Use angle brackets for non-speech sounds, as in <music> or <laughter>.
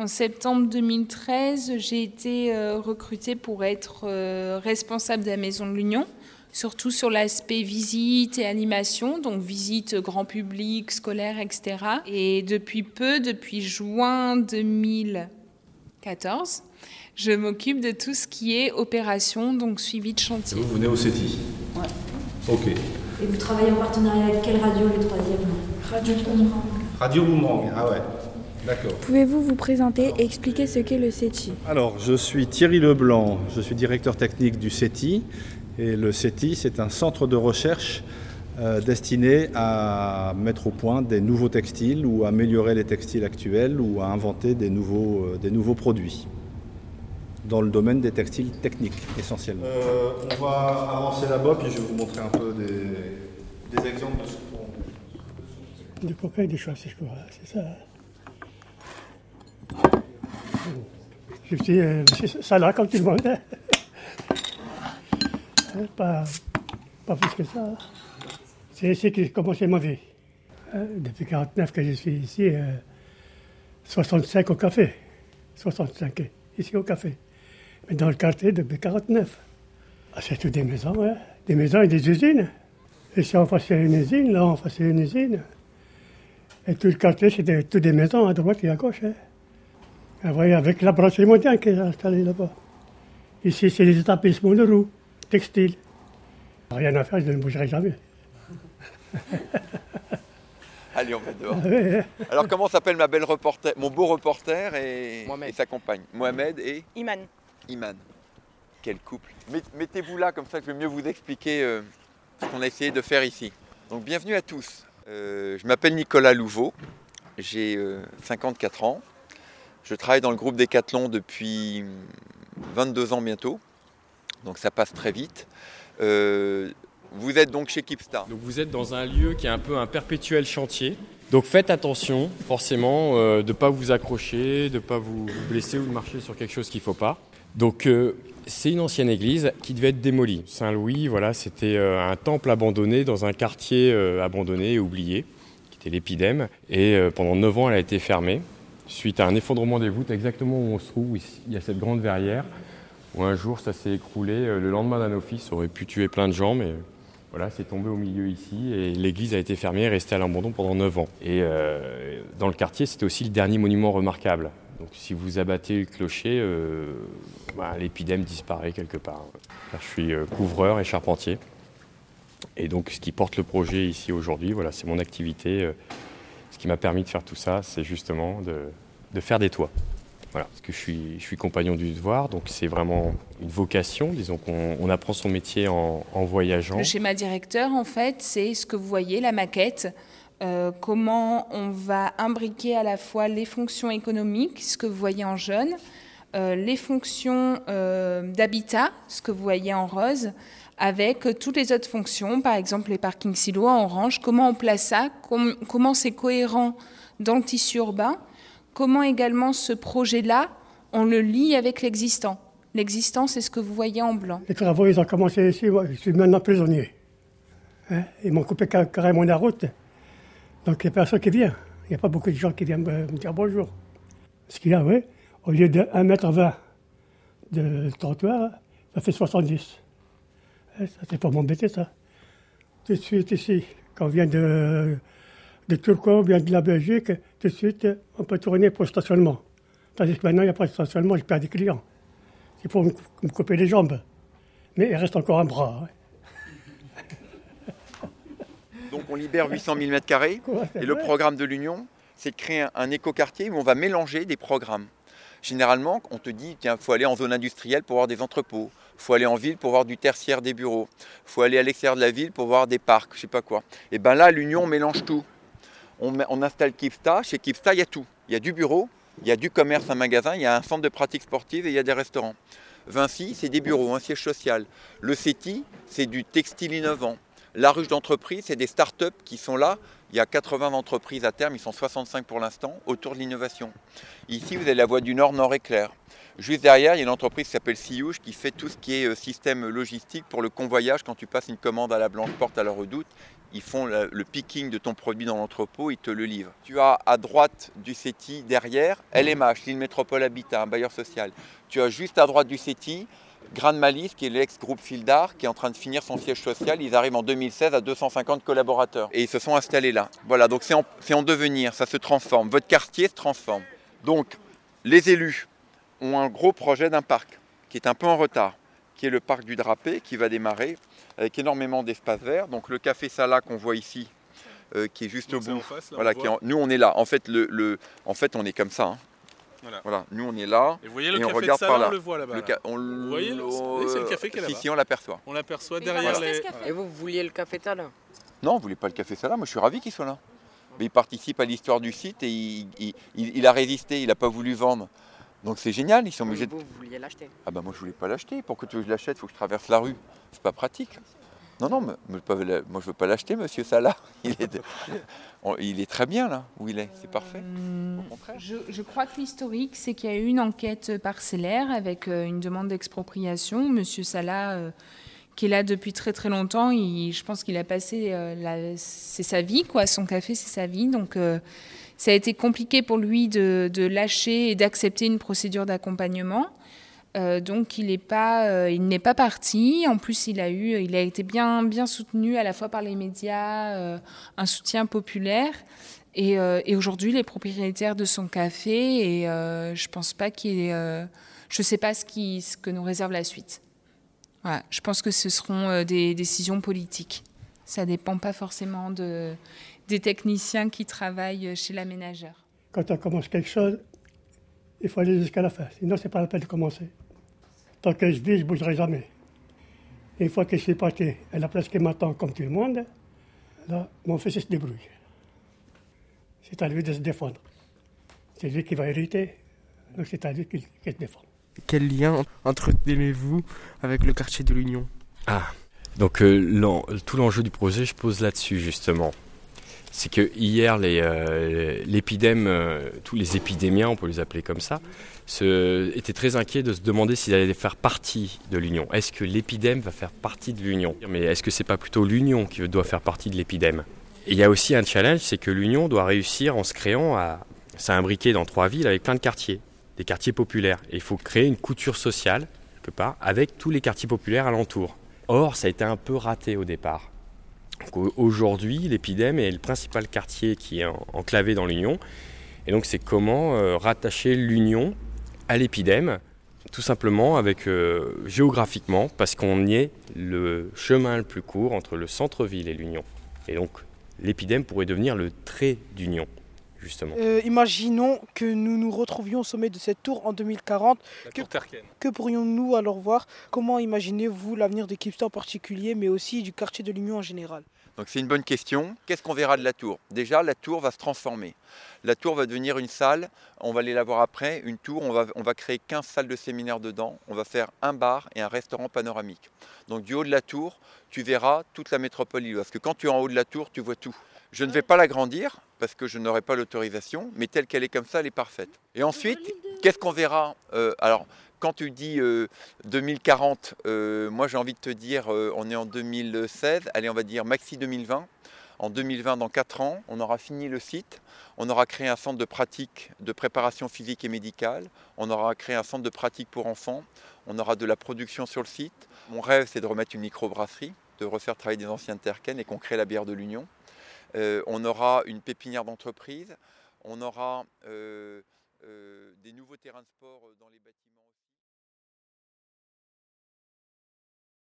En septembre 2013, j'ai été recrutée pour être responsable de la Maison de l'Union surtout sur l'aspect visite et animation, donc visite grand public, scolaire, etc. Et depuis peu, depuis juin 2014, je m'occupe de tout ce qui est opération, donc suivi de chantier. vous venez au CETI Ouais. Ok. Et vous travaillez en partenariat avec quelle radio, le troisième? Radio Boomerang. Radio Boomerang, ah ouais. Pouvez-vous vous présenter et expliquer ce qu'est le CETI Alors, je suis Thierry Leblanc, je suis directeur technique du CETI et le CETI, c'est un centre de recherche euh, destiné à mettre au point des nouveaux textiles ou à améliorer les textiles actuels ou à inventer des nouveaux, euh, des nouveaux produits dans le domaine des textiles techniques essentiellement. Euh, on va avancer là-bas puis je vais vous montrer un peu des, exemples de ce qu'on... Du copain des choses, c'est ça. Je suis ça là comme tout le monde. Hein. Hein, pas, pas plus que ça. C'est ici que j'ai commencé ma vie. Hein, depuis 49 que je suis ici, 65 euh, au café. 65 ici au café. Mais dans le quartier depuis 49. Ah, c'est toutes des maisons, hein. des maisons et des usines. Si on faisait une usine, là on faisait une usine. Et tout le quartier, c'était toutes des maisons à droite et à gauche. Hein. Vous voyez, avec la brasserie mondiale qui est installée là-bas. Ici, c'est les établissements de roue textile. Rien à faire, je ne bougerai jamais. <laughs> Allez, on va dehors. Alors, comment s'appelle ma belle reporter, mon beau reporter et, sa compagne? Mohamed et Iman. Iman. Quel couple. Mettez-vous là, comme ça je vais mieux vous expliquer euh, ce qu'on a essayé de faire ici. Donc, bienvenue à tous. Euh, je m'appelle Nicolas Louveau, j'ai 54 euh, ans. Je travaille dans le groupe Decathlon depuis 22 ans bientôt donc ça passe très vite. Euh, vous êtes donc chez Kipstar. Vous êtes dans un lieu qui est un peu un perpétuel chantier. Donc faites attention, forcément, euh, de ne pas vous accrocher, de ne pas vous blesser ou de marcher sur quelque chose qu'il ne faut pas. Donc euh, c'est une ancienne église qui devait être démolie. Saint-Louis, voilà, c'était un temple abandonné dans un quartier abandonné et oublié, qui était l'épidème. Et pendant 9 ans, elle a été fermée suite à un effondrement des voûtes, exactement où on se trouve. Il y a cette grande verrière où un jour ça s'est écroulé. Euh, le lendemain d'un office, ça aurait pu tuer plein de gens, mais voilà, c'est tombé au milieu ici et l'église a été fermée et restée à l'abandon pendant 9 ans. Et euh, dans le quartier, c'était aussi le dernier monument remarquable. Donc si vous abattez le clocher, euh, bah, l'épidème disparaît quelque part. Je suis couvreur et charpentier. Et donc ce qui porte le projet ici aujourd'hui, voilà, c'est mon activité. Ce qui m'a permis de faire tout ça, c'est justement de faire des toits. Voilà, parce que je suis, je suis compagnon du devoir, donc c'est vraiment une vocation. Disons qu'on apprend son métier en, voyageant. Le schéma directeur, en fait, c'est ce que vous voyez, la maquette. Euh, comment on va imbriquer à la fois les fonctions économiques, ce que vous voyez en jaune, euh, les fonctions euh, d'habitat, ce que vous voyez en rose, avec toutes les autres fonctions, par exemple les parkings silos en orange. Comment on place ça Comment c'est cohérent dans le tissu urbain comment également ce projet-là, on le lie avec l'existant. L'existant, c'est ce que vous voyez en blanc. Les travaux, ils ont commencé ici. je suis maintenant prisonnier. Hein? Ils m'ont coupé carrément la route. Donc, il n'y a personne qui vient. Il n'y a pas beaucoup de gens qui viennent me dire bonjour. Ce qu'il y a, oui, au lieu de 1m20 de trottoir, ça fait 70. Hein, ça, c'est pas m'embêter, ça. Tout de suite, ici, quand on vient de de Turquois ou bien de la Belgique, tout de suite, on peut tourner pour le stationnement. Tandis que maintenant, il n'y a pas de stationnement, je perds des clients. Il faut me, couper les jambes. Mais il reste encore un bras. Hein. <laughs> Donc on libère 800 000 m2 et le programme de l'Union, c'est de créer un, écoquartier où on va mélanger des programmes. Généralement, on te dit, tiens, il faut aller en zone industrielle pour voir des entrepôts, faut aller en ville pour voir du tertiaire des bureaux, il faut aller à l'extérieur de la ville pour voir des parcs, je sais pas quoi. Et bien là, l'Union mélange tout on, installe Kipsta. Chez Kipsta, il y a tout. Il y a du bureau, il y a du commerce, un magasin, il y a un centre de pratique sportive et il y a des restaurants. Vinci, c'est des bureaux, un siège social. Le CETI, c'est du textile innovant. La ruche d'entreprise, c'est des start-up qui sont là. Il y a 80 entreprises à terme, ils sont 65 pour l'instant, autour de l'innovation. Ici, vous avez la voie du Nord, Nord éclair. Juste derrière, il y a une entreprise qui s'appelle Siouche qui fait tout ce qui est euh, système logistique pour le convoyage. Quand tu passes une commande à la Blanche Porte à la Redoute, ils font le, picking de ton produit dans l'entrepôt, ils te le livrent. Tu as à droite du CETI, derrière, LMH, l'île Métropole Habitat, un bailleur social. Tu as juste à droite du CETI, Grande Malice, qui est l'ex-groupe Fildar, qui est en train de finir son siège social. Ils arrivent en 2016 à 250 collaborateurs. Et ils se sont installés là. Voilà, donc c'est en, c'est en devenir, ça se transforme. Votre quartier se transforme. Donc, les élus ont un gros projet d'un parc qui est un peu en retard, qui est le parc du Drapé, qui va démarrer avec énormément d'espaces verts. Donc le café Sala qu'on voit ici, euh, qui est juste Donc au bout. en face, là, voilà, on qui en- nous on est là. En fait, le, le- en fait on est comme ça. hein. Voilà. Voilà, nous on est là. Et vous voyez le Et on café de par là. on le voit là-bas. Le là. ca- on Vous voyez, c'est le café qui est Si, là-bas. si, on l'aperçoit. On l'aperçoit derrière les. Et vous, vous vouliez le café talent Non, vous voulez pas le café Sala Moi je suis ravi qu'il soit là. Mais il participe à l'histoire du site et il, il- il- il a résisté, il n'a pas voulu vendre. Donc c'est génial, ils sont obligés de Vous, vous vouliez l'acheter Ah bah moi je voulais pas l'acheter. Pour que tu veux que je l'achète, il faut que je traverse la rue. C'est pas pratique. Non, non, mais, mais moi je veux pas l'acheter, monsieur Salah. <laughs> Il est, de- <laughs> on- il est très bien là où il est, c'est parfait. Au contraire. Je, je crois que l'historique, c'est qu'il y a eu une enquête parcellaire avec euh, une demande d'expropriation. Monsieur Salah, euh, qui est là depuis très très longtemps, il- je pense qu'il a passé, euh, c'est sa vie, quoi. Son café, c'est sa vie. Donc euh, ça a été compliqué pour lui de, lâcher et d'accepter une procédure d'accompagnement. Euh, donc il n'est pas, euh, il n'est pas parti. En plus, il a été bien, soutenu à la fois par les médias, euh, un soutien populaire. Et, et aujourd'hui, les propriétaires de son café, et je pense pas qu'il je sais pas ce, que nous réserve la suite. Je pense que ce seront des décisions politiques. Ça dépend pas forcément de, des techniciens qui travaillent chez l'aménageur. Quand on commence quelque chose, il faut aller jusqu'à la fin. Sinon, c'est pas la peine de commencer. Tant que je vis, je ne bougerai jamais. Et une fois que je suis parti à la place qui m'attend comme tout le monde, là, mon fils il se débrouille. C'est à lui de se défendre. C'est lui qui va hériter, donc c'est à lui qu'il qu'il se défend. Quel lien entretenez-vous avec le quartier de l'Union? Ah, donc euh, tout l'enjeu du projet, je pose là-dessus justement. C'est que hier, euh, l'épidème, euh, tous les épidémiens, on peut les appeler comme ça, se, étaient très inquiets de se demander s'ils allaient faire partie de l'Union. Est-ce que l'épidème va faire partie de l'Union? Mais est-ce que c'est pas plutôt l'Union qui doit faire partie de l'épidème? Il y a aussi un challenge, c'est que l'Union doit réussir en se créant à s'imbriquer dans trois villes avec plein de quartiers, des quartiers populaires. Et il faut créer une couture sociale, quelque part, avec tous les quartiers populaires alentours. Or, ça a été un peu raté au départ. Aujourd'hui, l'épidème est le principal quartier qui est en- enclavé dans l'Union. Et donc, c'est comment euh, rattacher l'Union à l'épidème, tout simplement avec euh, géographiquement, parce qu'on y est le chemin le plus court entre le centre-ville et l'Union. Et donc, l'épidème pourrait devenir le trait d'union, justement. Euh, imaginons que nous nous retrouvions au sommet de cette tour en 2040. La Que- tour Terken. Que pourrions-nous alors voir? Comment imaginez-vous l'avenir de Kipster en particulier, mais aussi du quartier de l'Union en général? Donc c'est une bonne question. Qu'est-ce qu'on verra de la tour? Déjà, la tour va se transformer. La tour va devenir une salle, on va aller la voir après, une tour, on va, on va créer 15 salles de séminaire dedans, on va faire un bar et un restaurant panoramique. Donc du haut de la tour, tu verras toute la métropole lilloise. Parce que quand tu es en haut de la tour, tu vois tout. Je ne vais pas l'agrandir parce que je n'aurai pas l'autorisation, mais telle qu'elle est comme ça, elle est parfaite. Et ensuite, qu'est-ce qu'on verra Euh, Alors, quand tu dis euh, 2040, euh, moi j'ai envie de te dire, euh, on est en 2016, allez on va dire maxi 2020. En 2020, dans 4 ans, on aura fini le site, on aura créé un centre de pratique de préparation physique et médicale, on aura créé un centre de pratique pour enfants, on aura de la production sur le site. Mon rêve, c'est de remettre une microbrasserie, de refaire travailler des anciens de Terken et qu'on crée la bière de l'Union. Euh, on aura une pépinière d'entreprise, on aura euh, euh, des nouveaux terrains de sport dans les bâtiments.